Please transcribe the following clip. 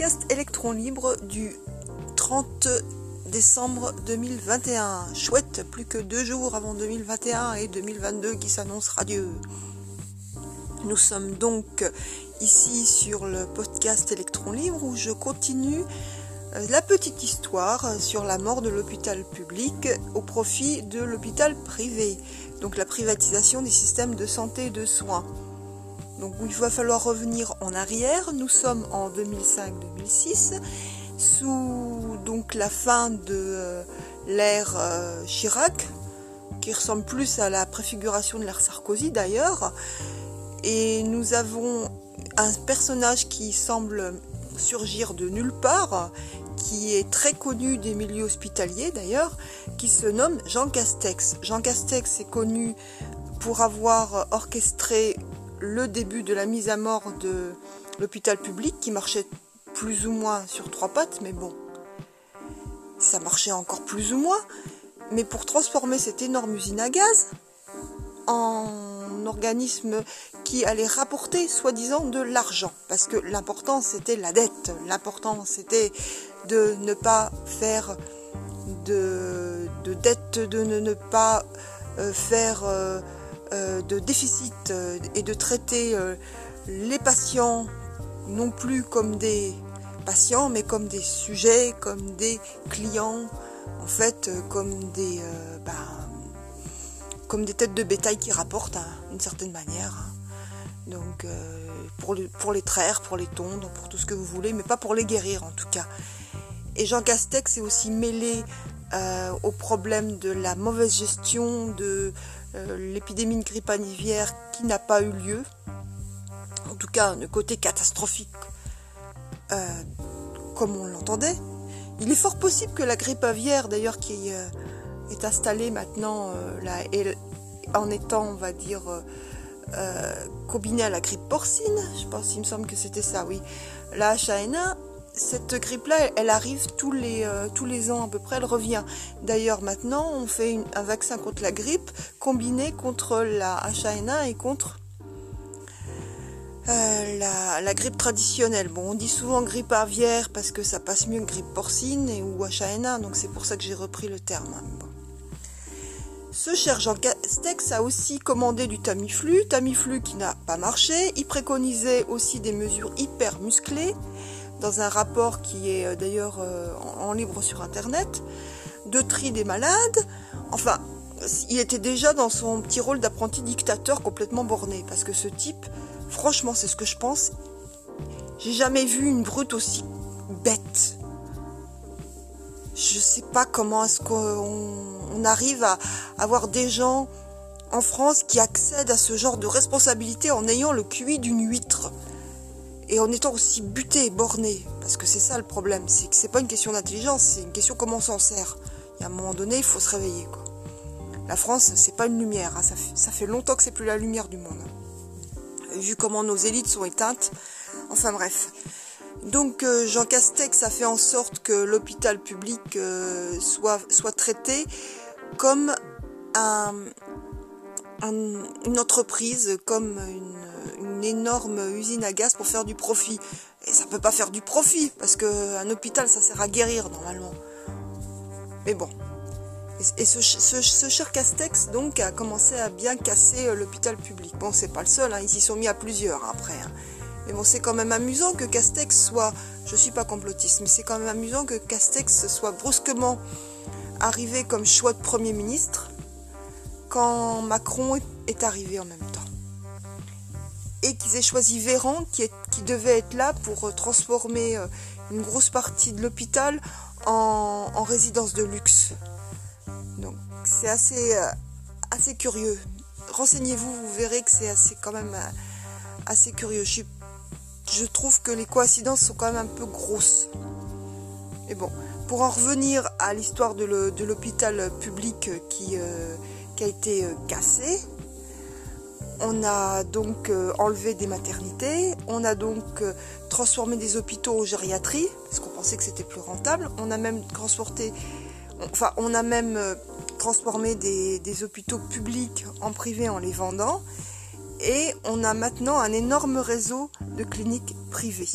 podcast électron libre du 30 décembre 2021. Chouette, plus que deux jours avant 2021 et 2022 qui s'annonce radieux. Nous sommes donc ici sur le podcast électron libre où je continue euh, la petite histoire sur la mort de l'hôpital public au profit de l'hôpital privé, donc la privatisation des systèmes de santé et de soins. Donc il va falloir revenir en arrière. Nous sommes en 2005-2006 sous donc la fin de euh, l'ère euh, Chirac, qui ressemble plus à la préfiguration de l'ère Sarkozy d'ailleurs. Et nous avons un personnage qui semble surgir de nulle part, qui est très connu des milieux hospitaliers d'ailleurs, qui se nomme Jean Castex. Jean Castex est connu pour avoir orchestré le début de la mise à mort de l'hôpital public qui marchait plus ou moins sur trois pattes, mais bon, ça marchait encore plus ou moins. Mais pour transformer cette énorme usine à gaz en organisme qui allait rapporter soi-disant de l'argent, parce que l'important c'était la dette, l'important c'était de ne pas faire de, dette, de ne, pas euh, faire... Euh, de déficit euh, et de traiter euh, les patients non plus comme des patients, mais comme des sujets, comme des clients, en fait, comme des, ben, comme des têtes de bétail qui rapportent hein, d'une certaine manière. Hein. Donc, pour, pour les traire, pour les tondre, pour tout ce que vous voulez, mais pas pour les guérir en tout cas. Et Jean Castex est aussi mêlé au problème de la mauvaise gestion de euh, l'épidémie de grippe aviaire qui n'a pas eu lieu, en tout cas le côté catastrophique euh, comme on l'entendait. Il est fort possible que la grippe aviaire, d'ailleurs, qui euh, est installée maintenant là, en étant, on va dire, combinée à la grippe porcine, je pense, il me semble que c'était ça, oui, la H1N1, cette grippe-là, elle arrive tous les, euh, tous les ans à peu près, elle revient. D'ailleurs, maintenant, on fait un vaccin contre la grippe combiné contre la H1N1 et contre euh, la, grippe traditionnelle. Bon, on dit souvent grippe aviaire parce que ça passe mieux que grippe porcine et, ou H1N1, donc c'est pour ça que j'ai repris le terme. Ce cher Jean Castex a aussi commandé du Tamiflu, Tamiflu qui n'a pas marché. Il préconisait aussi des mesures hyper musclées dans un rapport qui est euh, d'ailleurs euh, en libre sur Internet, de tri des malades. Enfin, il était déjà dans son petit rôle d'apprenti dictateur complètement borné. Parce que ce type, franchement, c'est ce que je pense. J'ai jamais vu une brute aussi bête. Je sais pas comment est-ce qu'on arrive à avoir des gens en France qui accèdent à ce genre de responsabilité en ayant le QI d'une huître et en étant aussi buté borné. Parce que c'est ça le problème, c'est que c'est pas une question d'intelligence, c'est une question comment on s'en sert. Et à un moment donné, il faut se réveiller. La France, c'est pas une lumière, hein. ça, fait, longtemps que c'est plus la lumière du monde. Vu comment nos élites sont éteintes, enfin bref. Donc euh, Jean Castex a fait en sorte que l'hôpital public euh, soit, soit traité comme un, une entreprise, comme une, une énorme usine à gaz pour faire du profit. Et ça peut pas faire du profit, parce qu'un hôpital, ça sert à guérir normalement. Mais bon. Et, ce, cher Castex, donc, a commencé à bien casser euh, l'hôpital public. Bon, c'est pas le seul, hein, ils s'y sont mis à plusieurs après. Hein. Mais bon, c'est quand même amusant que Castex soit, je suis pas complotiste, mais c'est quand même amusant que Castex soit brusquement arrivé comme choix de Premier ministre quand Macron est arrivé en même temps et qu'ils aient choisi Véran qui, devait être là pour euh, transformer euh, une grosse partie de l'hôpital en, résidence de luxe. Donc c'est assez, euh, assez curieux. Renseignez-vous, vous verrez que c'est assez quand même assez curieux. Je, trouve que les coïncidences sont quand même un peu grosses. Et bon, pour en revenir à l'histoire de l'hôpital public qui a été cassé, on a donc euh, enlevé des maternités, on a donc euh, transformé des hôpitaux en gériatrie, parce qu'on pensait que c'était plus rentable. On a même transporté, on a même euh, transformé des, hôpitaux publics en privé en les vendant. Et on a maintenant un énorme réseau de cliniques privées.